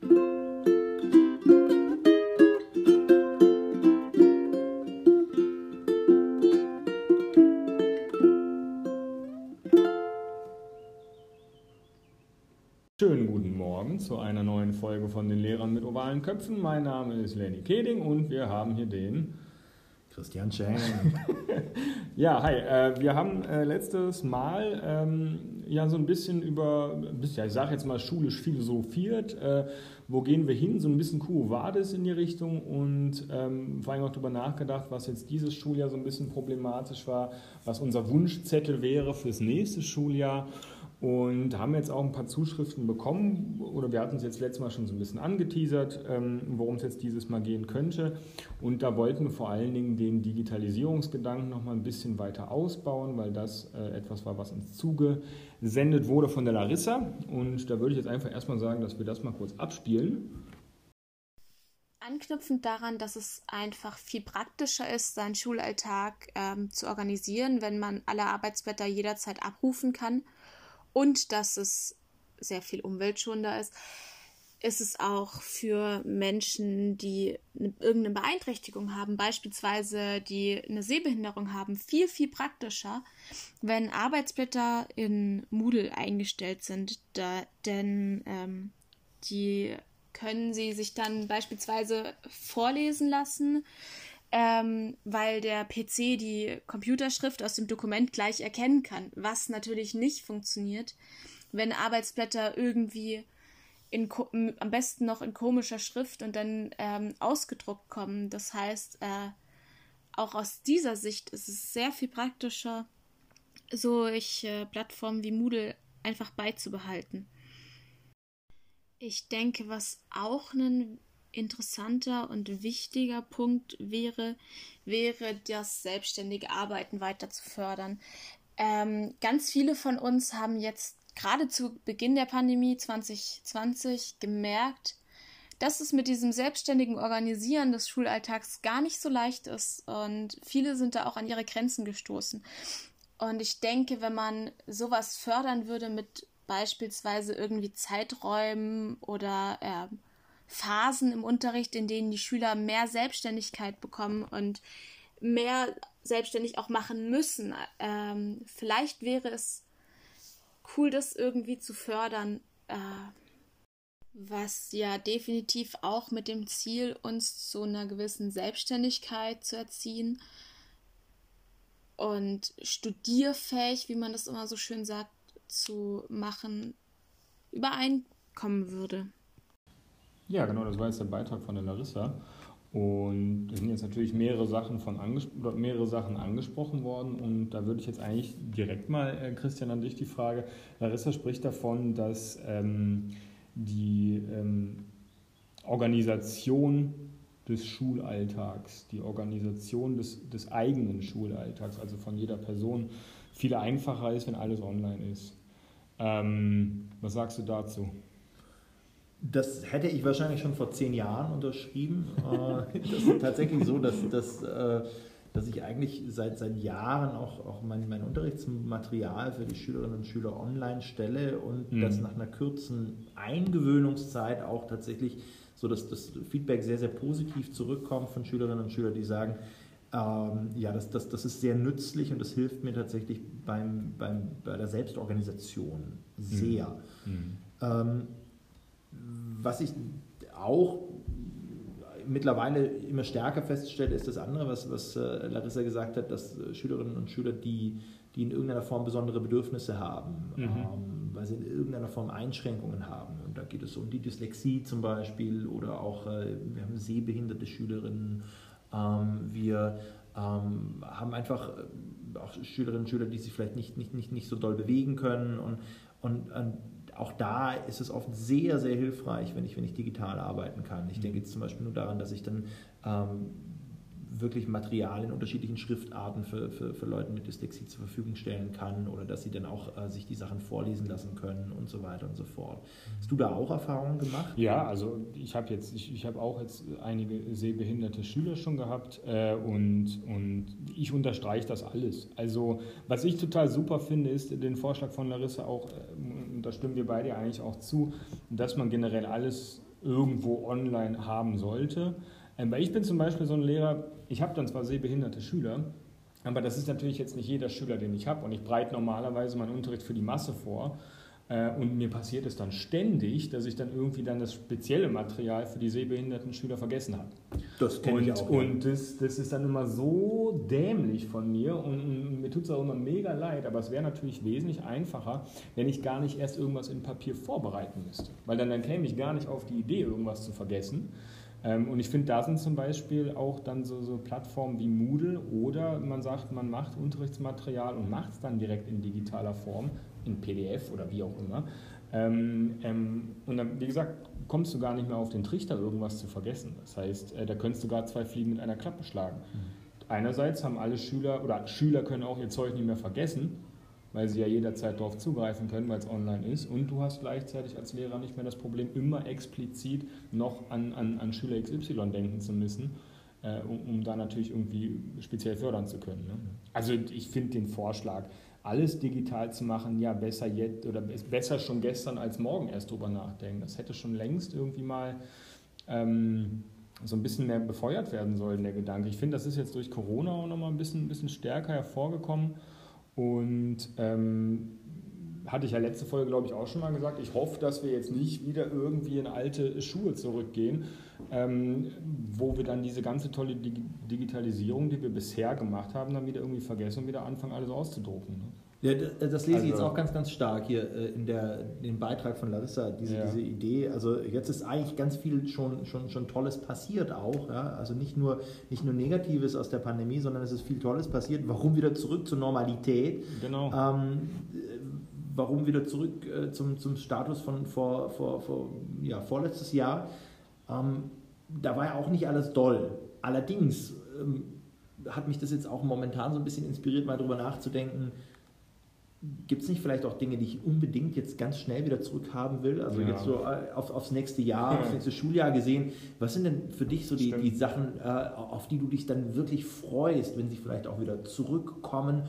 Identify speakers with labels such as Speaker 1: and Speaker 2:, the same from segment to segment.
Speaker 1: Schönen guten Morgen zu einer neuen Folge von den Lehrern mit ovalen Köpfen. Mein Name ist Lenny Keding und wir haben hier den
Speaker 2: Christian Scheng.
Speaker 1: ja, hi. Äh, wir haben äh, letztes Mal ähm, ja so ein bisschen über, ja, ich sage jetzt mal schulisch philosophiert. Äh, wo gehen wir hin? So ein bisschen Quo Vadis in die Richtung und ähm, vor allem auch darüber nachgedacht, was jetzt dieses Schuljahr so ein bisschen problematisch war, was unser Wunschzettel wäre fürs nächste Schuljahr. Und haben jetzt auch ein paar Zuschriften bekommen, oder wir hatten es jetzt letztes Mal schon so ein bisschen angeteasert, ähm, worum es jetzt dieses Mal gehen könnte. Und da wollten wir vor allen Dingen den Digitalisierungsgedanken noch mal ein bisschen weiter ausbauen, weil das äh, etwas war, was uns zugesendet wurde von der Larissa. Und da würde ich jetzt einfach erstmal sagen, dass wir das mal kurz abspielen.
Speaker 3: Anknüpfend daran, dass es einfach viel praktischer ist, seinen Schulalltag ähm, zu organisieren, wenn man alle Arbeitsblätter jederzeit abrufen kann und dass es sehr viel umweltschonender ist, ist es auch für Menschen, die irgendeine Beeinträchtigung haben, beispielsweise die eine Sehbehinderung haben, viel, viel praktischer, wenn Arbeitsblätter in Moodle eingestellt sind. Da, denn ähm, die können sie sich dann beispielsweise vorlesen lassen ähm, weil der PC die Computerschrift aus dem Dokument gleich erkennen kann, was natürlich nicht funktioniert, wenn Arbeitsblätter irgendwie in, am besten noch in komischer Schrift und dann ähm, ausgedruckt kommen. Das heißt, äh, auch aus dieser Sicht ist es sehr viel praktischer, solche äh, Plattformen wie Moodle einfach beizubehalten. Ich denke, was auch ein interessanter und wichtiger Punkt wäre, wäre das selbstständige Arbeiten weiter zu fördern. Ähm, ganz viele von uns haben jetzt gerade zu Beginn der Pandemie 2020 gemerkt, dass es mit diesem selbstständigen Organisieren des Schulalltags gar nicht so leicht ist und viele sind da auch an ihre Grenzen gestoßen. Und ich denke, wenn man sowas fördern würde mit beispielsweise irgendwie Zeiträumen oder äh, Phasen im Unterricht, in denen die Schüler mehr Selbstständigkeit bekommen und mehr selbstständig auch machen müssen. Ähm, vielleicht wäre es cool, das irgendwie zu fördern, äh, was ja definitiv auch mit dem Ziel, uns zu einer gewissen Selbstständigkeit zu erziehen und studierfähig, wie man das immer so schön sagt, zu machen, übereinkommen würde.
Speaker 1: Ja, genau, das war jetzt der Beitrag von der Larissa. Und es sind jetzt natürlich mehrere Sachen, von mehrere Sachen angesprochen worden. Und da würde ich jetzt eigentlich direkt mal, äh, Christian, an dich die Frage. Larissa spricht davon, dass ähm, die ähm, Organisation des Schulalltags, die Organisation des, des eigenen Schulalltags, also von jeder Person, viel einfacher ist, wenn alles online ist. Ähm, was sagst du dazu?
Speaker 2: Das hätte ich wahrscheinlich schon vor zehn Jahren unterschrieben. Äh, das ist tatsächlich so, dass, dass, äh, dass ich eigentlich seit, seit Jahren auch, auch mein, mein Unterrichtsmaterial für die Schülerinnen und Schüler online stelle und mhm. dass nach einer kurzen Eingewöhnungszeit auch tatsächlich so, dass das Feedback sehr, sehr positiv zurückkommt von Schülerinnen und Schülern, die sagen, ähm, ja, das, das, das ist sehr nützlich und das hilft mir tatsächlich beim, beim, bei der Selbstorganisation sehr. Mhm. Mhm. Ähm, was ich auch mittlerweile immer stärker feststelle, ist das andere, was, was äh, Larissa gesagt hat, dass Schülerinnen und Schüler, die, die in irgendeiner Form besondere Bedürfnisse haben, mhm. ähm, weil sie in irgendeiner Form Einschränkungen haben. Und da geht es um die Dyslexie zum Beispiel oder auch, äh, wir haben sehbehinderte Schülerinnen. Ähm, wir ähm, haben einfach äh, auch Schülerinnen und Schüler, die sich vielleicht nicht, nicht, nicht, nicht so doll bewegen können. Und, und, und auch da ist es oft sehr, sehr hilfreich, wenn ich, wenn ich digital arbeiten kann. Ich denke jetzt zum Beispiel nur daran, dass ich dann ähm, wirklich Material in unterschiedlichen Schriftarten für, für, für Leute mit Dyslexie zur Verfügung stellen kann oder dass sie dann auch äh, sich die Sachen vorlesen lassen können und so weiter und so fort. Hast du da auch Erfahrungen gemacht?
Speaker 1: Ja, also ich habe jetzt, ich, ich habe auch jetzt einige sehbehinderte Schüler schon gehabt äh, und, und ich unterstreiche das alles. Also was ich total super finde, ist den Vorschlag von Larissa auch, äh, da stimmen wir beide eigentlich auch zu, dass man generell alles irgendwo online haben sollte. Ähm, weil ich bin zum Beispiel so ein Lehrer, ich habe dann zwar sehbehinderte Schüler, aber das ist natürlich jetzt nicht jeder Schüler, den ich habe und ich breite normalerweise meinen Unterricht für die Masse vor. Äh, und mir passiert es dann ständig, dass ich dann irgendwie dann das spezielle Material für die sehbehinderten Schüler vergessen habe.
Speaker 2: Das kenne ich auch.
Speaker 1: Und das, das ist dann immer so dämlich von mir und, mir tut es auch immer mega leid, aber es wäre natürlich wesentlich einfacher, wenn ich gar nicht erst irgendwas in Papier vorbereiten müsste. Weil dann, dann käme ich gar nicht auf die Idee, irgendwas zu vergessen. Ähm, und ich finde, da sind zum Beispiel auch dann so, so, Plattformen wie Moodle oder man sagt, man macht Unterrichtsmaterial und macht es dann direkt in digitaler Form in PDF oder wie auch immer. Ähm, ähm, und dann, wie gesagt, kommst du gar nicht mehr auf den Trichter, irgendwas zu vergessen. Das heißt, äh, da könntest du gar zwei Fliegen mit einer Klappe schlagen. Mhm. Einerseits haben alle Schüler oder Schüler können auch ihr Zeug nicht mehr vergessen, weil sie ja jederzeit darauf zugreifen können, weil es online ist. Und du hast gleichzeitig als Lehrer nicht mehr das Problem, immer explizit noch an, an, an Schüler XY denken zu müssen, äh, um, um da natürlich irgendwie speziell fördern zu können. Ne? Also ich finde den Vorschlag, alles digital zu machen, ja, besser jetzt oder besser schon gestern als morgen erst drüber nachdenken. Das hätte schon längst irgendwie mal ähm, so ein bisschen mehr befeuert werden sollen, der Gedanke. Ich finde, das ist jetzt durch Corona auch nochmal ein bisschen, ein bisschen stärker hervorgekommen. Und ähm, hatte ich ja letzte Folge, glaube ich, auch schon mal gesagt, ich hoffe, dass wir jetzt nicht wieder irgendwie in alte Schuhe zurückgehen, ähm, wo wir dann diese ganze tolle Dig Digitalisierung, die wir bisher gemacht haben, dann wieder irgendwie vergessen und wieder anfangen, alles auszudrucken. Ne?
Speaker 2: Ja, das lese also, ich jetzt also auch ganz, ganz stark hier äh, in, der, in dem Beitrag von Larissa, diese, ja. diese Idee. Also jetzt ist eigentlich ganz viel schon, schon, schon Tolles passiert auch. Ja? Also nicht nur, nicht nur Negatives aus der Pandemie, sondern es ist viel Tolles passiert. Warum wieder zurück zur Normalität?
Speaker 1: Genau.
Speaker 2: Ähm, warum wieder zurück äh, zum, zum Status von vor, vor, vor, ja, vorletztes Jahr? Ähm, da war ja auch nicht alles doll. Allerdings ähm, hat mich das jetzt auch momentan so ein bisschen inspiriert, mal darüber nachzudenken, Gibt es nicht vielleicht auch Dinge, die ich unbedingt jetzt ganz schnell wieder zurückhaben will? Also ja. jetzt so äh, auf, aufs nächste Jahr, ja. aufs nächste Schuljahr gesehen. Was sind denn für dich so die, die Sachen, äh, auf die du dich dann wirklich freust, wenn sie vielleicht auch wieder zurückkommen?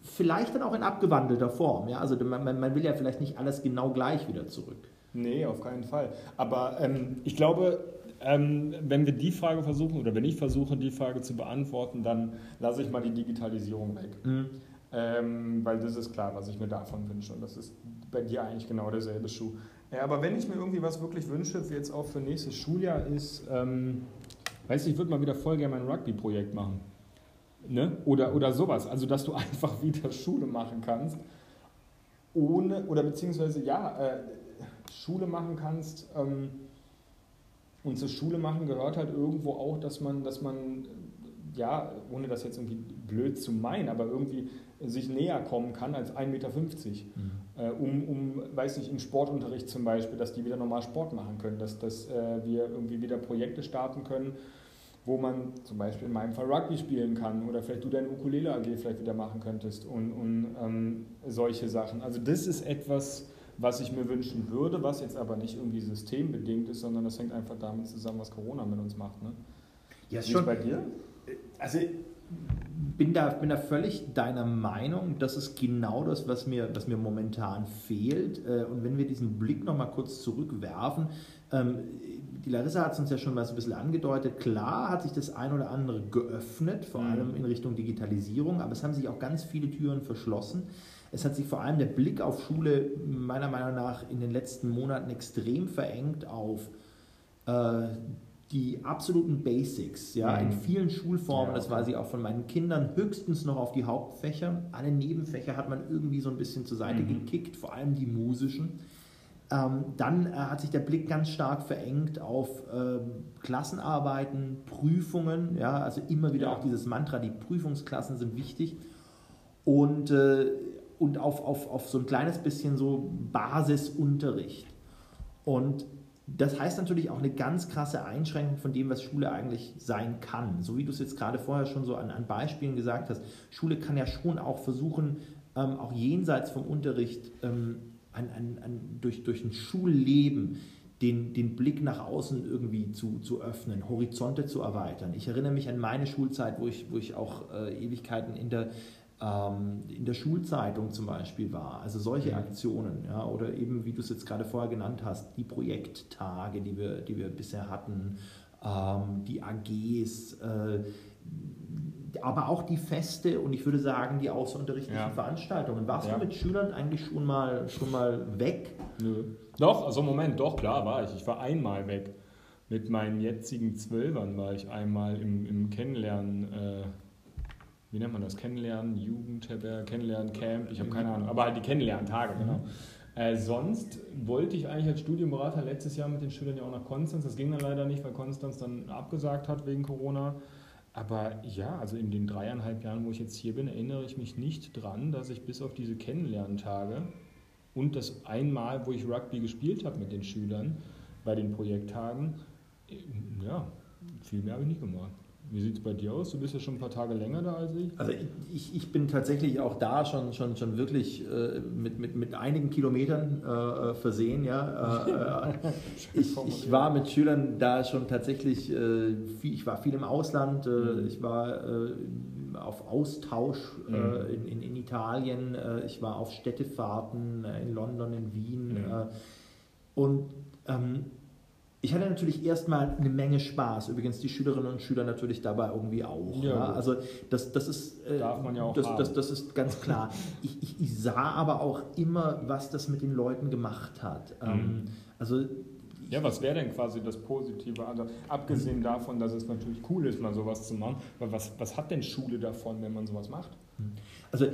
Speaker 2: Vielleicht dann auch in abgewandelter Form. Ja? Also man, man will ja vielleicht nicht alles genau gleich wieder zurück.
Speaker 1: Nee, auf keinen Fall. Aber ähm, ich glaube, ähm, wenn wir die Frage versuchen oder wenn ich versuche, die Frage zu beantworten, dann lasse ich mal die Digitalisierung weg. Mhm. Ähm, weil das ist klar, was ich mir davon wünsche. Und das ist bei dir eigentlich genau derselbe Schuh. Ja, aber wenn ich mir irgendwie was wirklich wünsche, jetzt auch für nächstes Schuljahr, ist, ähm, weißt du, ich würde mal wieder voll gerne mein Rugby-Projekt machen. Ne? Oder, oder sowas. Also, dass du einfach wieder Schule machen kannst, ohne, oder beziehungsweise, ja, äh, Schule machen kannst. Ähm, und zur Schule machen gehört halt irgendwo auch, dass man, dass man, ja, ohne das jetzt irgendwie blöd zu meinen, aber irgendwie sich näher kommen kann als 1,50 Meter. Mhm. Äh, um, um, weiß nicht, im Sportunterricht zum Beispiel, dass die wieder normal Sport machen können, dass, dass äh, wir irgendwie wieder Projekte starten können, wo man zum Beispiel in meinem Fall Rugby spielen kann oder vielleicht du deine Ukulele AG vielleicht wieder machen könntest und, und ähm, solche Sachen. Also das ist etwas, was ich mir wünschen würde, was jetzt aber nicht irgendwie systembedingt ist, sondern das hängt einfach damit zusammen, was Corona mit uns macht. Ne?
Speaker 2: Ja, Wie schon. bei dir? Also bin da, bin da völlig deiner Meinung. Das ist genau das, was mir, was mir momentan fehlt. Äh, und wenn wir diesen Blick nochmal kurz zurückwerfen, ähm, die Larissa hat es uns ja schon mal so ein bisschen angedeutet. Klar hat sich das ein oder andere geöffnet, vor mhm. allem in Richtung Digitalisierung, aber es haben sich auch ganz viele Türen verschlossen. Es hat sich vor allem der Blick auf Schule meiner Meinung nach in den letzten Monaten extrem verengt auf äh, die absoluten Basics, ja, mhm. in vielen Schulformen, ja, okay. das weiß ich auch von meinen Kindern, höchstens noch auf die Hauptfächer. Alle Nebenfächer hat man irgendwie so ein bisschen zur Seite mhm. gekickt, vor allem die musischen. Ähm, dann äh, hat sich der Blick ganz stark verengt auf äh, Klassenarbeiten, Prüfungen, ja, also immer wieder ja. auch dieses Mantra, die Prüfungsklassen sind wichtig. Und, äh, und auf, auf, auf so ein kleines bisschen so Basisunterricht. Und das heißt natürlich auch eine ganz krasse Einschränkung von dem, was Schule eigentlich sein kann. So wie du es jetzt gerade vorher schon so an, an Beispielen gesagt hast. Schule kann ja schon auch versuchen, ähm, auch jenseits vom Unterricht ähm, an, an, an, durch, durch ein Schulleben den, den Blick nach außen irgendwie zu, zu öffnen, Horizonte zu erweitern. Ich erinnere mich an meine Schulzeit, wo ich, wo ich auch äh, Ewigkeiten in der in der Schulzeitung zum Beispiel war. Also solche
Speaker 1: Mhm.
Speaker 2: Aktionen, ja, oder eben, wie du es jetzt gerade vorher genannt hast, die Projekttage, die wir, die wir bisher hatten, ähm, die AGs, äh, aber auch die Feste und ich würde sagen, die außerunterrichtlichen
Speaker 1: Ja.
Speaker 2: Veranstaltungen. Warst
Speaker 1: Ja.
Speaker 2: du mit Schülern eigentlich schon mal, schon mal weg?
Speaker 1: Nö. Doch, also Moment, doch, klar war ich. Ich war einmal weg. Mit meinen jetzigen Zwölfern war ich einmal im, im Kennenlernen, äh, wie nennt man das? Kennenlernen, Jugendherberge, Kennenlernen, Camp, ich habe keine Ahnung, aber halt die Kennenlerntage, genau. Äh, sonst wollte ich eigentlich als Studienberater letztes Jahr mit den Schülern ja auch nach Konstanz. Das ging dann leider nicht, weil Konstanz dann abgesagt hat wegen Corona. Aber ja, also in den dreieinhalb Jahren, wo ich jetzt hier bin, erinnere ich mich nicht dran, dass ich bis auf diese Kennenlerntage und das einmal, wo ich Rugby gespielt habe mit den Schülern bei den Projekttagen, äh, ja, viel mehr habe ich nicht gemacht. Wie sieht es bei dir aus? Du bist ja schon ein paar Tage länger da als ich.
Speaker 2: Also ich, ich bin tatsächlich auch da schon, schon, schon wirklich äh, mit, mit, mit einigen Kilometern äh, versehen. Ja. Äh, äh, ich, ich war mit Schülern da schon tatsächlich, äh, viel, ich war viel im Ausland, äh,
Speaker 1: Mhm.
Speaker 2: ich war auf Austausch
Speaker 1: Mhm.
Speaker 2: in, in, in Italien, ich war auf Städtefahrten in London, in Wien.
Speaker 1: Mhm.
Speaker 2: Äh, und ähm, ich hatte natürlich erstmal eine Menge Spaß. Übrigens die Schülerinnen und Schüler natürlich dabei irgendwie auch.
Speaker 1: Ja,
Speaker 2: Ja,
Speaker 1: gut.
Speaker 2: Also das, das ist äh,
Speaker 1: Darf man ja auch
Speaker 2: das, das, das ist ganz klar. Ich, ich, ich sah aber auch immer, was das mit den Leuten gemacht hat.
Speaker 1: Mhm.
Speaker 2: Ähm, also
Speaker 1: Ja, was wäre denn quasi das Positive? Also, abgesehen davon, dass es natürlich cool ist, mal sowas zu machen, aber was, was hat denn Schule davon, wenn man sowas macht?
Speaker 2: Also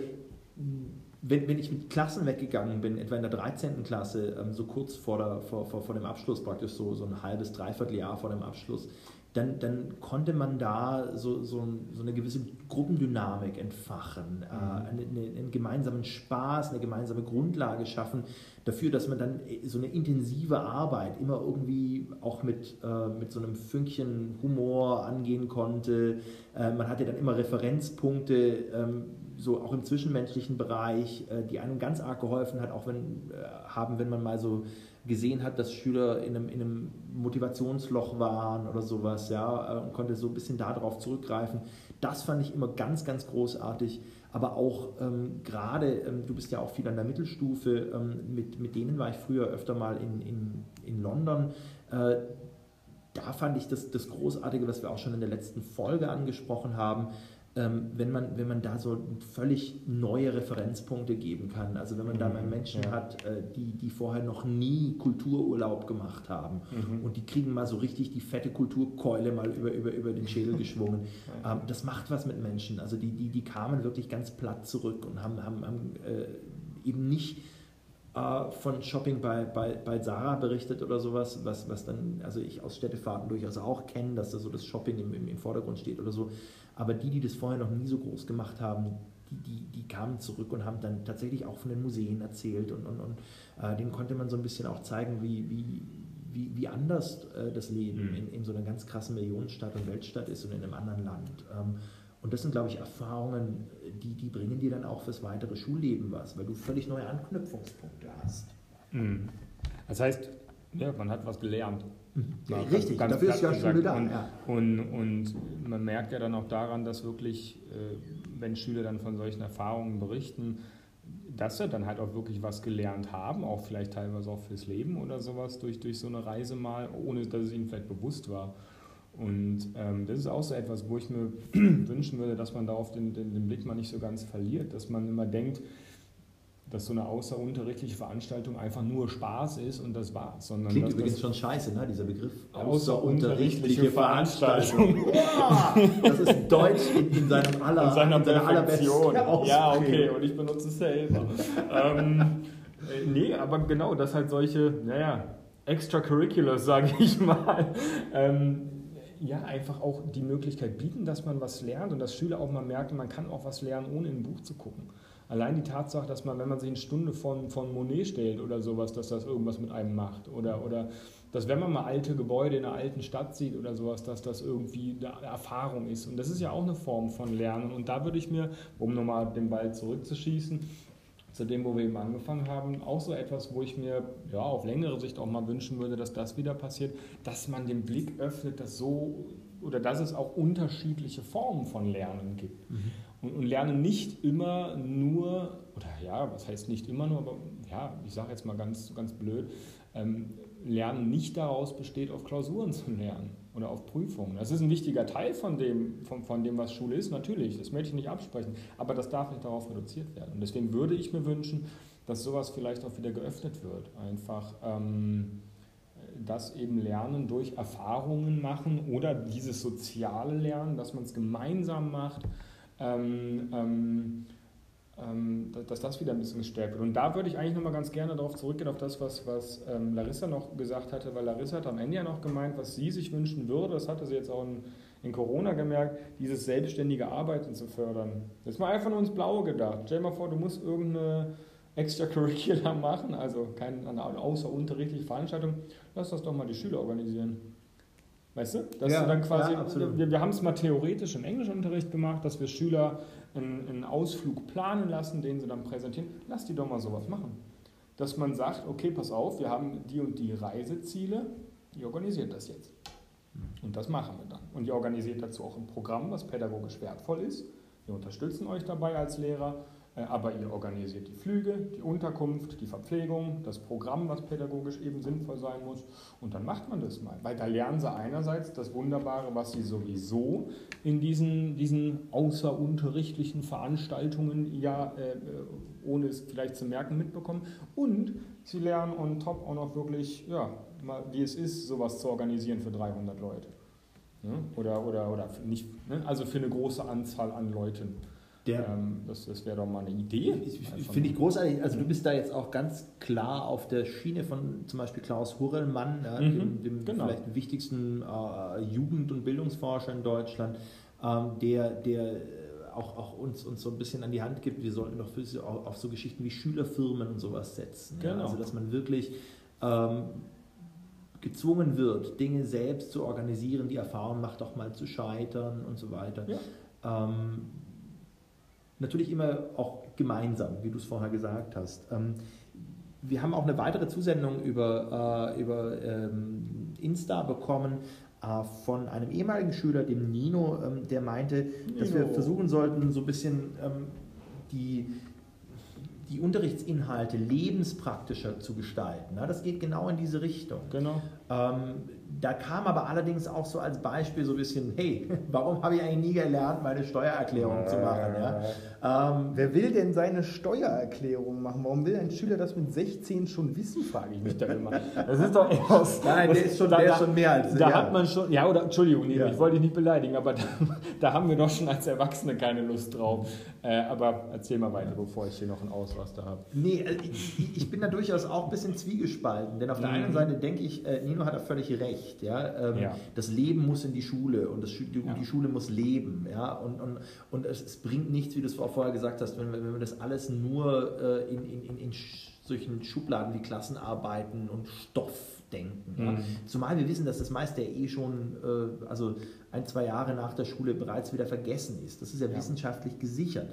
Speaker 2: wenn, wenn ich mit Klassen weggegangen bin, etwa in der 13. Klasse, ähm, so kurz vor, der, vor, vor, vor dem Abschluss, praktisch so, so ein halbes, dreiviertel Jahr vor dem Abschluss, dann, dann konnte man da so, so, so eine gewisse Gruppendynamik entfachen, äh, eine, eine, einen gemeinsamen Spaß, eine gemeinsame Grundlage schaffen dafür, dass man dann so eine intensive Arbeit immer irgendwie auch mit, äh, mit so einem Fünkchen Humor angehen konnte. Äh, man hatte dann immer Referenzpunkte, ähm, so auch im zwischenmenschlichen Bereich, äh, die einem ganz arg geholfen hat, auch wenn, äh, haben, wenn man mal so gesehen hat, dass Schüler in einem, in einem Motivationsloch waren oder sowas, ja, äh, und konnte so ein bisschen darauf zurückgreifen. Das fand ich immer ganz, ganz großartig. Aber auch ähm, gerade, ähm, du bist ja auch viel an der Mittelstufe, ähm, mit, mit denen war ich früher öfter mal in, in, in London. Äh, da fand ich das, das Großartige, was wir auch schon in der letzten Folge angesprochen haben, wenn, man, wenn man da so völlig neue Referenzpunkte geben kann. Also wenn man da mal Menschen
Speaker 1: Ja.
Speaker 2: hat, äh, die, die vorher noch nie Kultururlaub gemacht haben
Speaker 1: Mhm.
Speaker 2: und die kriegen mal so richtig die fette Kulturkeule mal über, über, über den Schädel geschwungen. ähm, das macht was mit Menschen. Also die, die, die kamen wirklich ganz platt zurück und haben, haben, haben äh, eben nicht äh, von Shopping bei, bei, bei Sarah berichtet oder sowas, was, was dann, also ich aus Städtefahrten durchaus auch kenne, dass da so das Shopping im, im, im Vordergrund steht oder so. Aber die, die das vorher noch nie so groß gemacht haben, die, die, die kamen zurück und haben dann tatsächlich auch von den Museen erzählt und, und, und äh, denen konnte man so ein bisschen auch zeigen, wie, wie, wie, wie anders äh, das Leben
Speaker 1: Mhm.
Speaker 2: in, in so einer ganz krassen Millionenstadt und Weltstadt ist und in einem anderen Land. Ähm, und das sind, glaube ich, Erfahrungen, die, die bringen dir dann auch fürs weitere Schulleben was, weil du völlig neue Anknüpfungspunkte hast.
Speaker 1: Mhm. Das heißt, ja, man hat was gelernt.
Speaker 2: Ja,
Speaker 1: Mal
Speaker 2: richtig,
Speaker 1: ganz
Speaker 2: dafür ist ja Schule
Speaker 1: gesagt.
Speaker 2: da.
Speaker 1: Und,
Speaker 2: ja.
Speaker 1: und, und man merkt ja dann auch daran, dass wirklich, äh, wenn Schüler dann von solchen Erfahrungen berichten, dass sie dann halt auch wirklich was gelernt haben, auch vielleicht teilweise auch fürs Leben oder sowas durch, durch so eine Reise mal, ohne dass es ihnen vielleicht bewusst war. Und ähm, das ist auch so etwas, wo ich mir wünschen würde, dass man darauf den, den, den Blick mal nicht so ganz verliert, dass man immer denkt, dass so eine außerunterrichtliche Veranstaltung einfach nur Spaß ist und das war's. Sondern
Speaker 2: Klingt übrigens schon scheiße, ne, dieser Begriff.
Speaker 1: Außerunterrichtliche Veranstaltung.
Speaker 2: Ja, das ist Deutsch in, in seinem aller,
Speaker 1: in seiner
Speaker 2: seiner
Speaker 1: Perfektion.
Speaker 2: allerbesten
Speaker 1: Ja, okay, und ich benutze es selber. ähm, äh, nee, aber genau, dass halt solche, naja, Extracurriculars, sage ich mal, ähm, ja, einfach auch die Möglichkeit bieten, dass man was lernt und dass Schüler auch mal merken, man kann auch was lernen, ohne in ein Buch zu gucken. Allein die Tatsache, dass man, wenn man sich eine Stunde von, von Monet stellt oder sowas, dass das irgendwas mit einem macht. Oder, oder dass wenn man mal alte Gebäude in einer alten Stadt sieht oder sowas, dass das irgendwie eine Erfahrung ist. Und das ist ja auch eine Form von Lernen. Und da würde ich mir, um nochmal den Ball zurückzuschießen, zu dem, wo wir eben angefangen haben, auch so etwas, wo ich mir ja, auf längere Sicht auch mal wünschen würde, dass das wieder passiert, dass man den Blick öffnet, dass so oder dass es auch unterschiedliche Formen von Lernen gibt. und, und lernen nicht immer nur, oder ja, was heißt nicht immer nur, aber ja, ich sage jetzt mal ganz, ganz blöd, ähm, Lernen nicht daraus besteht, auf Klausuren zu lernen oder auf Prüfungen. Das ist ein wichtiger Teil von dem, von, von dem, was Schule ist, natürlich, das möchte ich nicht absprechen, aber das darf nicht darauf reduziert werden. Und deswegen würde ich mir wünschen, dass sowas vielleicht auch wieder geöffnet wird. Einfach ähm, das eben Lernen durch Erfahrungen machen oder dieses soziale Lernen, dass man es gemeinsam macht. Ähm, ähm, dass das wieder ein bisschen gestärkt wird. Und da würde ich eigentlich nochmal ganz gerne darauf zurückgehen, auf das, was, was ähm, Larissa noch gesagt hatte, weil Larissa hat am Ende ja noch gemeint, was sie sich wünschen würde, das hatte sie jetzt auch in, in Corona gemerkt, dieses selbstständige Arbeiten zu fördern. Das ist mal einfach nur ins Blaue gedacht. Stell dir mal vor, du musst irgendeine Extracurricular machen, also keine außerunterrichtliche Veranstaltung, lass das doch mal die Schüler organisieren. Weißt du? Dass ja, du dann quasi, ja, wir, wir haben es mal theoretisch im Englischunterricht gemacht, dass wir Schüler einen, einen Ausflug planen lassen, den sie dann präsentieren. Lass die doch mal sowas machen. Dass man sagt, okay, pass auf, wir haben die und die Reiseziele, ihr organisiert das jetzt. Und das machen wir dann. Und ihr organisiert dazu auch ein Programm, was pädagogisch wertvoll ist. Wir unterstützen euch dabei als Lehrer aber ihr organisiert die Flüge, die Unterkunft, die Verpflegung, das Programm, was pädagogisch eben sinnvoll sein muss. Und dann macht man das mal. Weil da lernen sie einerseits das Wunderbare, was sie sowieso in diesen, diesen außerunterrichtlichen Veranstaltungen ja, äh, ohne es vielleicht zu merken, mitbekommen. Und sie lernen on top auch noch wirklich, ja, mal, wie es ist, sowas zu organisieren für 300 Leute. Ja? Oder, oder, oder nicht, ne? also für eine große Anzahl an Leuten. Der, ähm, das das wäre doch mal eine Idee.
Speaker 2: Finde ich großartig. Also du bist da jetzt auch ganz klar auf der Schiene von zum Beispiel Klaus Hurrellmann, ja, mhm, dem, dem genau. vielleicht wichtigsten äh, Jugend- und Bildungsforscher in Deutschland, ähm, der, der auch, auch uns, uns so ein bisschen an die Hand gibt. Wir sollten doch für, auf, auf so Geschichten wie Schülerfirmen und sowas setzen. Genau. Ja? Also dass man wirklich ähm, gezwungen wird, Dinge selbst zu organisieren, die Erfahrung macht, auch mal zu scheitern und so weiter. Ja. Ähm, Natürlich immer auch gemeinsam, wie du es vorher gesagt hast. Ähm, wir haben auch eine weitere Zusendung über, äh, über ähm, Insta bekommen äh, von einem ehemaligen Schüler, dem Nino, ähm, der meinte, Nino. dass wir versuchen sollten, so ein bisschen die, die Unterrichtsinhalte lebenspraktischer zu gestalten. Das geht genau in diese Richtung.
Speaker 1: Genau.
Speaker 2: Da kam aber allerdings auch so als Beispiel so ein bisschen, hey, warum habe ich eigentlich nie gelernt, meine Steuererklärung zu machen? Ja?
Speaker 1: Ähm, Wer will denn seine Steuererklärung machen? Warum will ein Schüler das mit 16 schon wissen, frage ich mich da immer. Das ist doch etwas.
Speaker 2: Nein, der ist schon, da, der ist schon mehr als.
Speaker 1: Da ja. hat man schon, ja, oder Entschuldigung, Nino, ja. ich wollte dich nicht beleidigen, aber da, da, haben wir doch schon als Erwachsene keine Lust drauf. Äh, aber erzähl mal weiter, bevor ich hier noch ein Ausraster habe.
Speaker 2: Nee, äh, ich, ich, bin da durchaus auch ein bisschen zwiegespalten, denn auf der mhm. einen Seite denke ich, äh, Nino hat da völlig recht. Ja? Ähm, ja? Das Leben muss in die Schule und das, die, die Schule muss leben. Ja? Und, und, und es, es bringt nichts, wie du es vor vorher gesagt hast, wenn, wenn wir das alles nur äh, in, in, in solchen Schubladen wie Klassenarbeiten und Stoff denken. Mhm. Ja. Zumal wir wissen, dass das meiste ja eh schon äh, also ein, zwei Jahre nach der Schule bereits wieder vergessen ist. Das ist ja, ja. wissenschaftlich gesichert.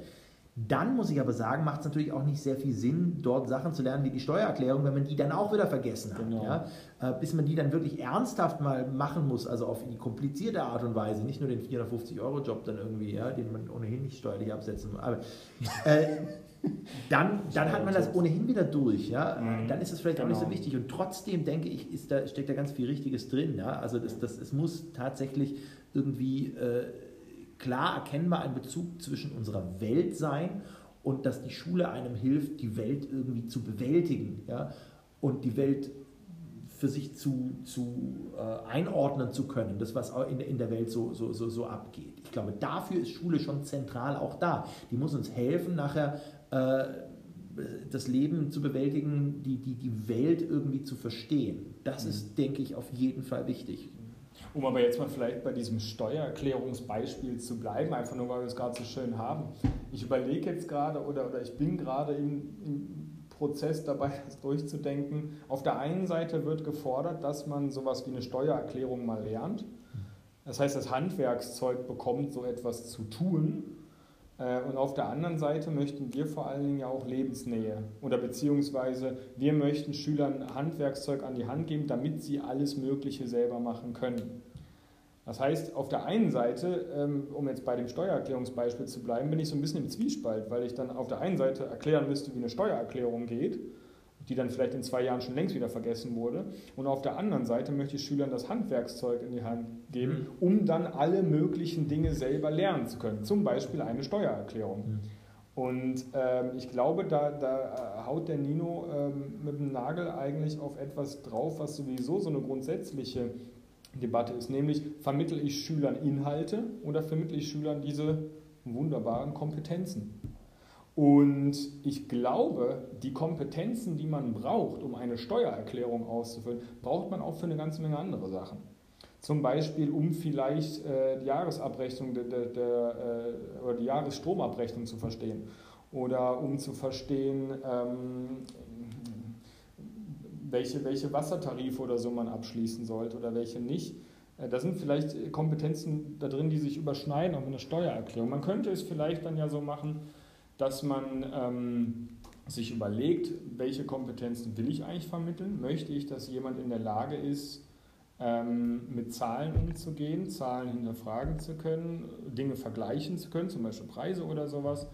Speaker 2: Dann muss ich aber sagen, macht es natürlich auch nicht sehr viel Sinn, dort Sachen zu lernen wie die Steuererklärung, wenn man die dann auch wieder vergessen hat. Genau. Ja? Äh, bis man die dann wirklich ernsthaft mal machen muss, also auf die komplizierte Art und Weise, nicht nur den 450-Euro-Job dann irgendwie, ja, den man ohnehin nicht steuerlich absetzen muss. Aber äh, dann, dann hat man das ohnehin wieder durch. Ja? Mhm. Dann ist es vielleicht genau. auch nicht so genau. wichtig. Und trotzdem denke ich, ist da, steckt da ganz viel Richtiges drin. Ja? Also das, das, es muss tatsächlich irgendwie. Äh, klar erkennbar ein Bezug zwischen unserer Welt sein und dass die Schule einem hilft, die Welt irgendwie zu bewältigen ja? und die Welt für sich zu, zu äh, einordnen zu können, das, was in, in der Welt so, so, so, so abgeht. Ich glaube, dafür ist Schule schon zentral auch da. Die muss uns helfen, nachher äh, das Leben zu bewältigen, die, die, die Welt irgendwie zu verstehen. Das mhm. ist, denke ich, auf jeden Fall wichtig.
Speaker 1: Um aber jetzt mal vielleicht bei diesem Steuererklärungsbeispiel zu bleiben, einfach nur weil wir es gerade so schön haben. Ich überlege jetzt gerade oder, oder ich bin gerade im, im Prozess dabei, das durchzudenken. Auf der einen Seite wird gefordert, dass man sowas wie eine Steuererklärung mal lernt. Das heißt, das Handwerkszeug bekommt, so etwas zu tun. Äh, und auf der anderen Seite möchten wir vor allen Dingen ja auch Lebensnähe oder beziehungsweise wir möchten Schülern Handwerkszeug an die Hand geben, damit sie alles Mögliche selber machen können. Das heißt, auf der einen Seite, ähm, um jetzt bei dem Steuererklärungsbeispiel zu bleiben, bin ich so ein bisschen im Zwiespalt, weil ich dann auf der einen Seite erklären müsste, wie eine Steuererklärung geht, die dann vielleicht in zwei Jahren schon längst wieder vergessen wurde. Und auf der anderen Seite möchte ich Schülern das Handwerkszeug in die Hand geben, mhm. um dann alle möglichen Dinge selber lernen zu können. Zum Beispiel eine Steuererklärung. Mhm. Und ähm, ich glaube, da, da, haut der Nino ähm, mit dem Nagel eigentlich auf etwas drauf, was sowieso so eine grundsätzliche Debatte ist, nämlich vermittle ich Schülern Inhalte oder vermittle ich Schülern diese wunderbaren Kompetenzen. Und ich glaube, die Kompetenzen, die man braucht, um eine Steuererklärung auszufüllen, braucht man auch für eine ganze Menge andere Sachen. Zum Beispiel, um vielleicht äh, die Jahresabrechnung der, der, der, äh, oder die Jahresstromabrechnung zu verstehen. Oder um zu verstehen, ähm, welche, welche Wassertarife oder so man abschließen sollte oder welche nicht. Äh, da sind vielleicht Kompetenzen da drin, die sich überschneiden, auch in der Steuererklärung. Man könnte es vielleicht dann ja so machen, dass man ähm, sich überlegt, welche Kompetenzen will ich eigentlich vermitteln? Möchte ich, dass jemand in der Lage ist, ähm, mit Zahlen umzugehen, Zahlen hinterfragen zu können, Dinge vergleichen zu können, zum Beispiel Preise oder sowas?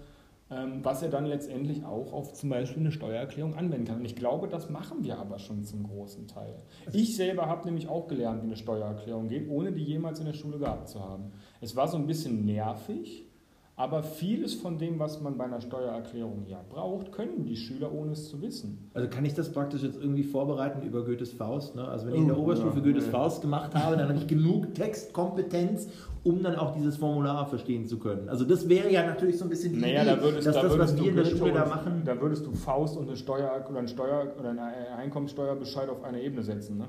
Speaker 1: Ähm, was er dann letztendlich auch auf zum Beispiel eine Steuererklärung anwenden kann. Und ich glaube, das machen wir aber schon zum großen Teil. Ich selber habe nämlich auch gelernt, wie eine Steuererklärung geht, ohne die jemals in der Schule gehabt zu haben. Es war so ein bisschen nervig, aber vieles von dem, was man bei einer Steuererklärung ja braucht, können die Schüler ohne es zu wissen.
Speaker 2: Also kann ich das praktisch jetzt irgendwie vorbereiten über Goethes Faust? Ne? Also wenn ich in der oh, Oberstufe ja, Goethes ja. Faust gemacht habe, dann habe ich genug Textkompetenz, um dann auch dieses Formular verstehen zu können. Also das wäre ja natürlich so ein bisschen die
Speaker 1: naja, Idee, da würdest, dass da das, was wir in der Schule da machen... Da würdest du Faust und eine Steuer oder einen, Steuer, oder einen Einkommensteuerbescheid auf eine Ebene setzen. Ne?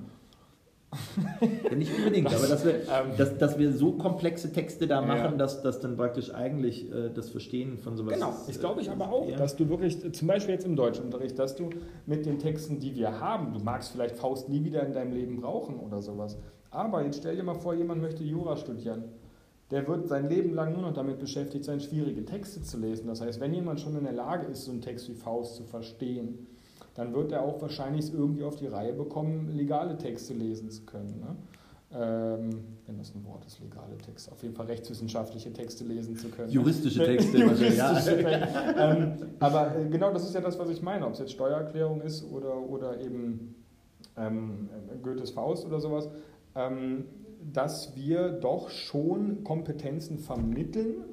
Speaker 2: Ja, nicht unbedingt, das, aber dass wir, ähm, dass, dass wir so komplexe Texte da machen, ja. dass, dass dann praktisch eigentlich äh, das Verstehen von sowas.
Speaker 1: Genau, ich glaube ich aber auch, dass du wirklich, zum Beispiel jetzt im Deutschunterricht, dass du mit den Texten, die wir haben, du magst vielleicht Faust nie wieder in deinem Leben brauchen oder sowas. Aber jetzt stell dir mal vor, jemand möchte Jura studieren. Der wird sein Leben lang nur noch damit beschäftigt sein, schwierige Texte zu lesen. Das heißt, wenn jemand schon in der Lage ist, so einen Text wie Faust zu verstehen, dann wird er auch wahrscheinlich irgendwie auf die Reihe bekommen, legale Texte lesen zu können. Ne? Ähm, wenn das ein Wort ist, legale Texte, auf jeden Fall rechtswissenschaftliche Texte lesen zu können.
Speaker 2: Juristische? Texte. Juristische,
Speaker 1: ja. ähm, aber äh, genau das ist ja das, was ich meine, ob es jetzt Steuererklärung ist oder, oder eben ähm, Goethes Faust oder sowas, ähm, dass wir doch schon Kompetenzen vermitteln,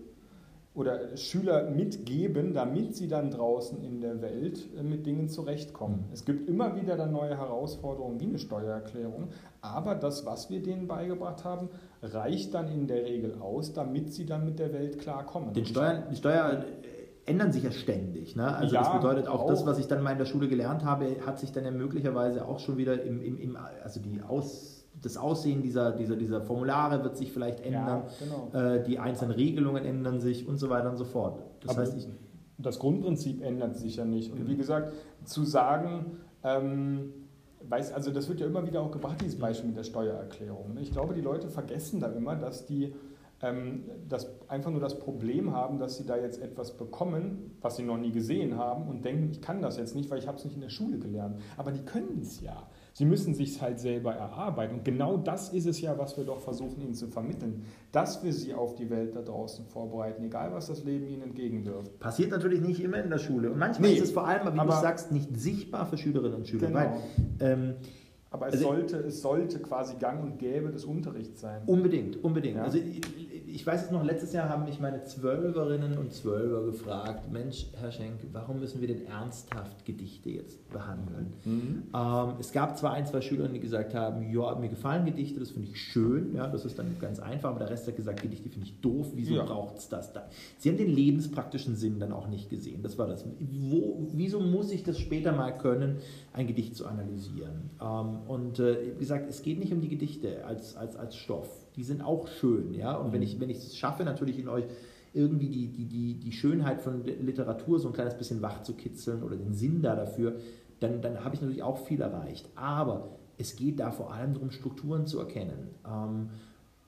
Speaker 1: oder Schüler mitgeben, damit sie dann draußen in der Welt äh, mit Dingen zurechtkommen. Mhm. Es gibt immer wieder dann neue Herausforderungen wie eine Steuererklärung, aber das, was wir denen beigebracht haben, reicht dann in der Regel aus, damit sie dann mit der Welt klarkommen.
Speaker 2: Den Steuern, die Steuer ändern sich ja ständig. Ne? Also ja, das bedeutet auch, auch, das, was ich dann mal in der Schule gelernt habe, hat sich dann ja möglicherweise auch schon wieder im, im, im also die Aus das Aussehen dieser, dieser, dieser Formulare wird sich vielleicht ändern, ja, genau. äh, die einzelnen Regelungen ändern sich und so weiter und so fort.
Speaker 1: Das Aber heißt, ich, das Grundprinzip ändert sich ja nicht. Und genau. wie gesagt, zu sagen, ähm, weiß, also das wird ja immer wieder auch gebracht, dieses Beispiel mit der Steuererklärung. Ne? Ich glaube, die Leute vergessen da immer, dass die ähm, das, einfach nur das Problem haben, dass sie da jetzt etwas bekommen, was sie noch nie gesehen haben und denken, ich kann das jetzt nicht, weil ich habe es nicht in der Schule gelernt. Aber die können es ja. Sie müssen sich halt selber erarbeiten. Und genau das ist es ja, was wir doch versuchen, ihnen zu vermitteln. Dass wir sie auf die Welt da draußen vorbereiten, egal was das Leben ihnen entgegenwirft.
Speaker 2: Passiert natürlich nicht immer in der Schule. Und manchmal nee, ist es vor allem, wie du sagst, nicht sichtbar für Schülerinnen und Schüler.
Speaker 1: Genau. Weil, ähm, aber es, also, sollte, es sollte quasi gang und gäbe des Unterrichts sein.
Speaker 2: Unbedingt, unbedingt. Ja? Also ich weiß es noch, letztes Jahr haben mich meine Zwölferinnen und Zwölfer gefragt, Mensch, Herr Schenk, warum müssen wir denn ernsthaft Gedichte jetzt behandeln? Mhm. Ähm, es gab zwar ein, zwei Schüler, die gesagt haben, ja, mir gefallen Gedichte, das finde ich schön, ja, das ist dann ganz einfach, aber der Rest hat gesagt, Gedichte finde ich doof, wieso ja. braucht es das dann? Sie haben den lebenspraktischen Sinn dann auch nicht gesehen, das war das. Wo, wieso muss ich das später mal können, ein Gedicht zu analysieren? Ähm, und äh, wie gesagt, es geht nicht um die Gedichte als, als, als Stoff die sind auch schön. Ja? Und wenn ich, wenn ich es schaffe, natürlich in euch irgendwie die, die, die, die Schönheit von Literatur so ein kleines bisschen wach zu kitzeln oder den Sinn da dafür, dann, dann habe ich natürlich auch viel erreicht. Aber es geht da vor allem darum, Strukturen zu erkennen. Ähm,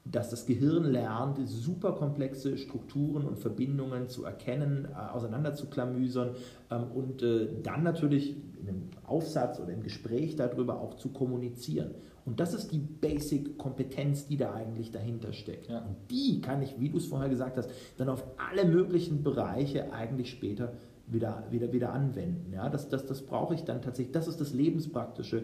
Speaker 2: dass das Gehirn lernt, super komplexe Strukturen und Verbindungen zu erkennen, äh, auseinanderzuklamüsern ähm, und äh, dann natürlich in einem Aufsatz oder im Gespräch darüber auch zu kommunizieren. Und das ist die Basic-Kompetenz, die da eigentlich dahinter steckt. Ja. Und die kann ich, wie du es vorher gesagt hast, dann auf alle möglichen Bereiche eigentlich später wieder, wieder, wieder anwenden. Ja, das, das, das brauche ich dann tatsächlich. Das ist das Lebenspraktische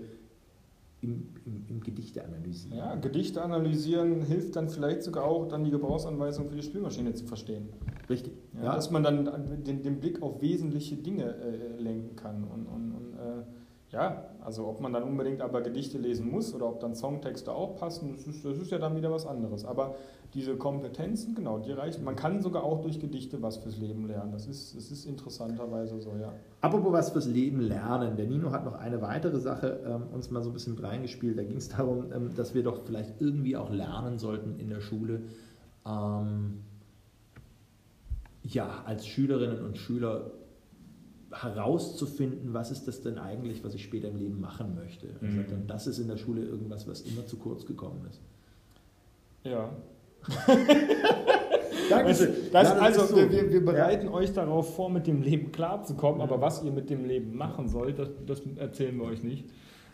Speaker 2: im, im, im Gedichte analysieren.
Speaker 1: Ja, Gedichte analysieren hilft dann vielleicht sogar auch, dann die Gebrauchsanweisung für die Spülmaschine zu verstehen.
Speaker 2: Richtig.
Speaker 1: Ja, ja. Dass man dann den, den, Blick auf wesentliche Dinge äh, lenken kann. Und, und, ja, also ob man dann unbedingt aber Gedichte lesen muss oder ob dann Songtexte auch passen, das ist, das ist ja dann wieder was anderes. Aber diese Kompetenzen, genau, die reichen. Man kann sogar auch durch Gedichte was fürs Leben lernen. Das ist, das ist interessanterweise so, ja.
Speaker 2: Apropos was fürs Leben lernen. Der Nino hat noch eine weitere Sache ähm, uns mal so ein bisschen mit reingespielt. Da ging es darum, ähm, dass wir doch vielleicht irgendwie auch lernen sollten in der Schule, ähm, ja, als Schülerinnen und Schüler herauszufinden, was ist das denn eigentlich, was ich später im Leben machen möchte. Mhm. Also, das ist in der Schule irgendwas, was immer zu kurz gekommen ist.
Speaker 1: Ja, Danke. Das, das, also, so. wir, wir, bereiten ja. euch darauf vor, mit dem Leben klarzukommen, aber was ihr mit dem Leben machen sollt, das, das erzählen wir euch nicht.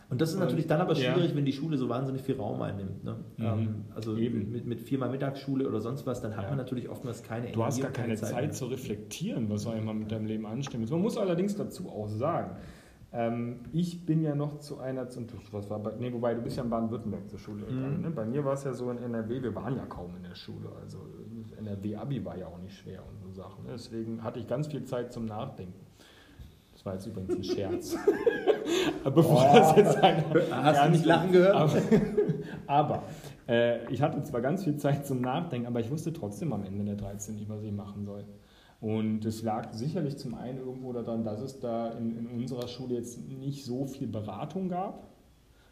Speaker 2: Und das ist natürlich dann aber schwierig, ja. wenn die Schule so wahnsinnig viel Raum einnimmt. Ne? Mhm. Ähm, also Eben. Mit, mit viermal Mittagsschule oder sonst was, dann hat ja. man natürlich oftmals keine
Speaker 1: Du hast gar keine, Zeit, Zeit zu reflektieren, was soll man mit deinem Leben anstimmen. Man muss allerdings dazu auch sagen, ähm, ich bin ja noch zu einer, was war, nee, wobei du bist ja in Baden-Württemberg zur Schule gegangen. Mhm. Ne? Bei mir war es ja so in NRW, wir waren ja kaum in der Schule. Also NRW-Abi war ja auch nicht schwer und so Sachen. Ne? Deswegen hatte ich ganz viel Zeit zum Nachdenken. War jetzt übrigens ein Scherz. Bevor oh, das jetzt ein,
Speaker 2: Hast du nicht lachen gehört?
Speaker 1: Aber, aber äh, ich hatte zwar ganz viel Zeit zum Nachdenken, aber ich wusste trotzdem am Ende der 13 nicht, was ich machen soll. Und es lag sicherlich zum einen irgendwo daran, dass es da in, in unserer Schule jetzt nicht so viel Beratung gab.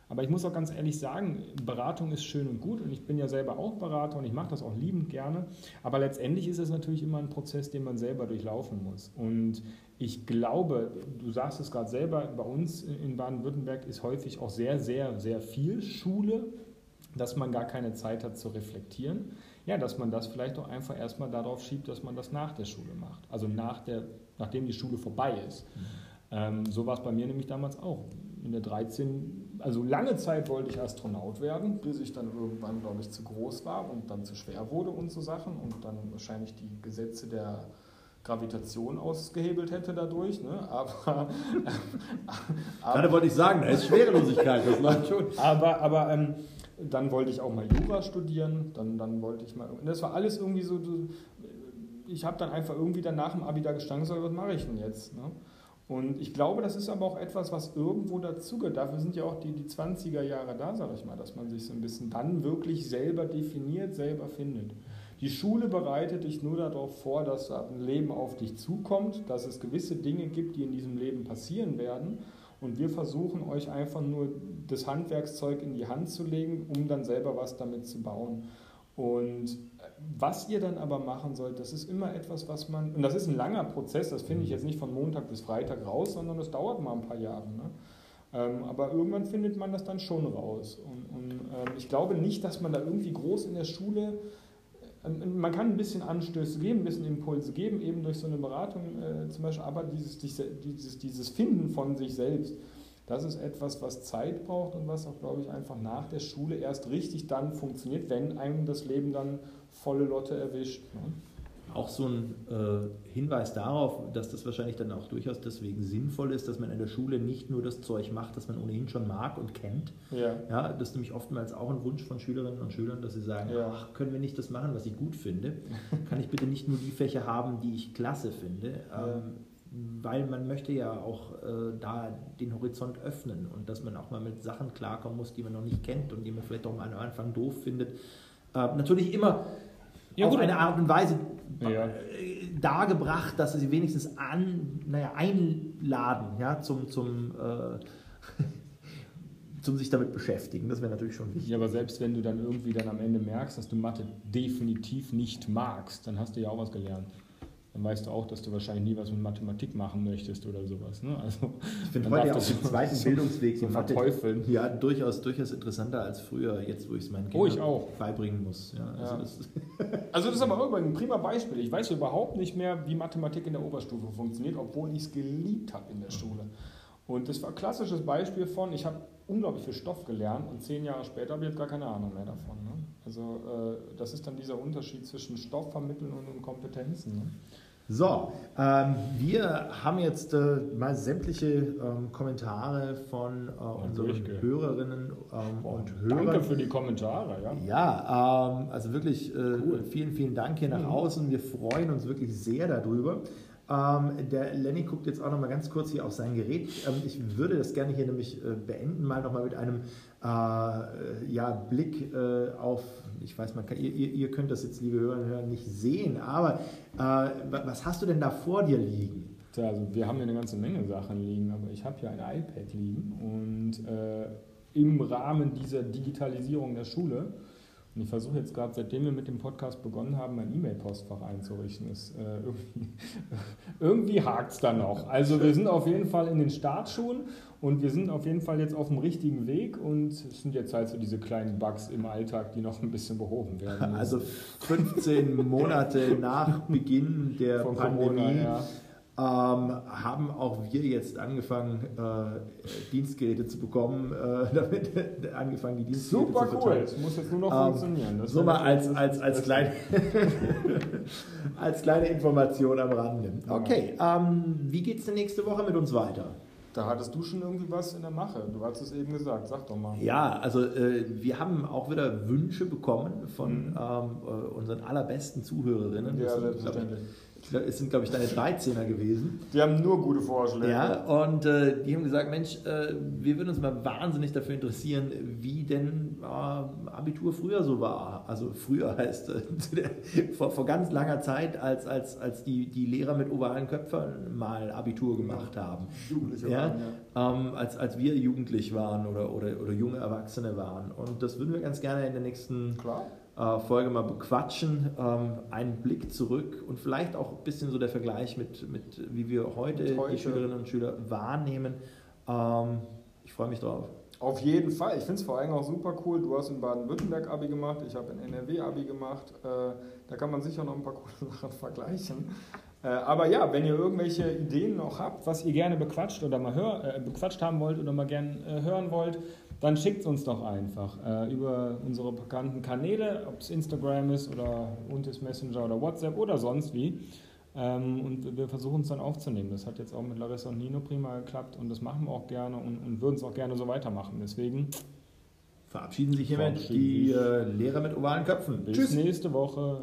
Speaker 1: Aber ich muss auch ganz ehrlich sagen, Beratung ist schön und gut und ich bin ja selber auch Berater und ich mache das auch liebend gerne. Aber letztendlich ist es natürlich immer ein Prozess, den man selber durchlaufen muss. Und ich glaube, du sagst es gerade selber, bei uns in Baden-Württemberg ist häufig auch sehr, sehr, sehr viel Schule, dass man gar keine Zeit hat zu reflektieren ja, dass man das vielleicht auch einfach erstmal darauf schiebt, dass man das nach der Schule macht. Also nach der, nachdem die Schule vorbei ist. Mhm. Ähm, so war es bei mir nämlich damals auch. In der 13, also lange Zeit wollte ich Astronaut werden, bis ich dann irgendwann, glaube ich, zu groß war und dann zu schwer wurde und so Sachen und dann wahrscheinlich die Gesetze der Gravitation ausgehebelt hätte dadurch. Ne? Aber,
Speaker 2: aber Gerade wollte ich sagen, da ist Schwerelosigkeit, das läuft schon.
Speaker 1: Aber, aber ähm, dann wollte ich auch mal Jura studieren, dann, dann wollte ich mal. Das war alles irgendwie so. Ich habe dann einfach irgendwie dann nach dem Abi da gestanden, so, was mache ich denn jetzt? Ne? Und ich glaube, das ist aber auch etwas, was irgendwo dazugehört. Dafür sind ja auch die, die 20er Jahre da, sage ich mal, dass man sich so ein bisschen dann wirklich selber definiert, selber findet. Die Schule bereitet dich nur darauf vor, dass ein Leben auf dich zukommt, dass es gewisse Dinge gibt, die in diesem Leben passieren werden und wir versuchen euch einfach nur das Handwerkszeug in die Hand zu legen, um dann selber was damit zu bauen. Und was ihr dann aber machen sollt, das ist immer etwas, was man, und das ist ein langer Prozess, das finde ich jetzt nicht von Montag bis Freitag raus, sondern das dauert mal ein paar Jahre. Ne? Ähm, aber irgendwann findet man das dann schon raus. Und, und ähm, ich glaube nicht, dass man da irgendwie groß in der Schule ähm, man kann ein bisschen Anstöße geben, ein bisschen Impulse geben, eben durch so eine Beratung äh, zum Beispiel, aber dieses, dieses, dieses Finden von sich selbst, das ist etwas, was Zeit braucht und was auch, glaube ich, einfach nach der Schule erst richtig dann funktioniert, wenn einem das Leben dann volle Lotte erwischt. Ne?
Speaker 2: auch so ein äh, Hinweis darauf, dass das wahrscheinlich dann auch durchaus deswegen sinnvoll ist, dass man in der Schule nicht nur das Zeug macht, das man ohnehin schon mag und kennt. Ja. Ja, das ist nämlich oftmals auch ein Wunsch von Schülerinnen und Schülern, dass sie sagen, ja. ach, können wir nicht das machen, was ich gut finde? Kann ich bitte nicht nur die Fächer haben, die ich klasse finde? Ähm, weil man möchte ja auch äh, da den Horizont öffnen und dass man auch mal mit Sachen klarkommen muss, die man noch nicht kennt und die man vielleicht auch am Anfang doof findet. Äh, natürlich immer ja, auf eine Art und Weise ja. dargebracht, dass sie wenigstens an, naja, einladen ja, zum, zum, äh, zum sich damit beschäftigen. Das wäre natürlich schon wichtig.
Speaker 1: Ja, aber selbst wenn du dann irgendwie dann am Ende merkst, dass du Mathe definitiv nicht magst, dann hast du ja auch was gelernt dann weißt du auch, dass du wahrscheinlich nie was mit Mathematik machen möchtest oder sowas. Ne? Also,
Speaker 2: ich finde heute ja auch den zweiten so, Bildungsweg so verteufeln. Ja, durchaus, durchaus interessanter als früher, jetzt wo ich es meinen
Speaker 1: Kindern oh,
Speaker 2: beibringen muss. Ja, also,
Speaker 1: ja. Das also das ist aber auch ein prima Beispiel. Ich weiß überhaupt nicht mehr, wie Mathematik in der Oberstufe funktioniert, obwohl ich es geliebt habe in der Schule. Und das war ein klassisches Beispiel von, ich habe unglaublich viel Stoff gelernt und zehn Jahre später habe ich jetzt gar keine Ahnung mehr davon. Ne? Also äh, das ist dann dieser Unterschied zwischen Stoff vermitteln und, und Kompetenzen. Ne?
Speaker 2: So, ähm, wir haben jetzt äh, mal sämtliche ähm, Kommentare von äh, unseren Hörerinnen ähm, und Hörern.
Speaker 1: Danke für die Kommentare, ja.
Speaker 2: Ja, ähm, also wirklich äh, cool. vielen, vielen Dank hier nach mhm. außen. Wir freuen uns wirklich sehr darüber. Ähm, der Lenny guckt jetzt auch noch mal ganz kurz hier auf sein Gerät. Ähm, ich würde das gerne hier nämlich äh, beenden, mal noch mal mit einem äh, ja, Blick äh, auf, ich weiß, man kann, ihr, ihr, könnt das jetzt, liebe Hörer und Hörer, nicht sehen, aber äh, was hast du denn da vor dir liegen?
Speaker 1: Tja, also wir haben hier eine ganze Menge Sachen liegen, aber ich habe hier ein iPad liegen und äh, im Rahmen dieser Digitalisierung der Schule und ich versuche jetzt gerade, seitdem wir mit dem Podcast begonnen haben, mein E-Mail-Postfach einzurichten. Das, äh, irgendwie irgendwie hakt es da noch. Also wir sind auf jeden Fall in den Startschuhen und wir sind auf jeden Fall jetzt auf dem richtigen Weg und es sind jetzt halt so diese kleinen Bugs im Alltag, die noch ein bisschen behoben werden.
Speaker 2: Müssen. Also 15 Monate nach Beginn der Von Pandemie. Corona, ja haben auch wir jetzt angefangen, äh, Dienstgeräte zu bekommen, äh, damit angefangen die Dienstgeräte
Speaker 1: Super zu cool, es muss jetzt nur noch ähm, funktionieren.
Speaker 2: Das so mal als, als, als, kleine, als kleine Information am Rande. Okay, ähm, wie geht es denn nächste Woche mit uns weiter?
Speaker 1: Da hattest du schon irgendwie was in der Mache. Du hast es eben gesagt. Sag doch mal.
Speaker 2: Ja, also äh, wir haben auch wieder Wünsche bekommen von mhm. ähm, äh, unseren allerbesten Zuhörerinnen. Ja, selbstverständlich es sind, glaube ich, deine 13er gewesen.
Speaker 1: Die haben nur gute Vorschläge.
Speaker 2: Ja, und äh, die haben gesagt, Mensch, äh, wir würden uns mal wahnsinnig dafür interessieren, wie denn äh, Abitur früher so war. Also früher heißt äh, vor, vor ganz langer Zeit, als, als, als die, die Lehrer mit ovalen Köpfen mal Abitur gemacht haben. Jugendliche ja? waren, ja. Ähm, als, als wir jugendlich waren oder, oder, oder junge Erwachsene waren. Und das würden wir ganz gerne in der nächsten... Klar Folge mal bequatschen, ähm, einen Blick zurück und vielleicht auch ein bisschen so der Vergleich mit, mit wie wir heute, heute. die Schülerinnen und Schüler wahrnehmen. Ähm, ich freue mich drauf.
Speaker 1: Auf jeden Fall. Ich finde es vor allem auch super cool. Du hast in Baden-Württemberg Abi gemacht, ich habe in NRW Abi gemacht. Äh, da kann man sicher noch ein paar coole Sachen vergleichen. Äh, aber ja, wenn ihr irgendwelche Ideen noch habt, was ihr gerne bequatscht oder mal hör, äh, bequatscht haben wollt oder mal gerne äh, hören wollt, dann schickt es uns doch einfach äh, über unsere bekannten Kanäle, ob es Instagram ist oder Untis Messenger oder WhatsApp oder sonst wie. Ähm, und wir versuchen es dann aufzunehmen. Das hat jetzt auch mit Larissa und Nino prima geklappt und das machen wir auch gerne und, und würden es auch gerne so weitermachen. Deswegen
Speaker 2: verabschieden sich hiermit die äh, Lehrer mit ovalen Köpfen.
Speaker 1: Bis Tschüss. nächste Woche.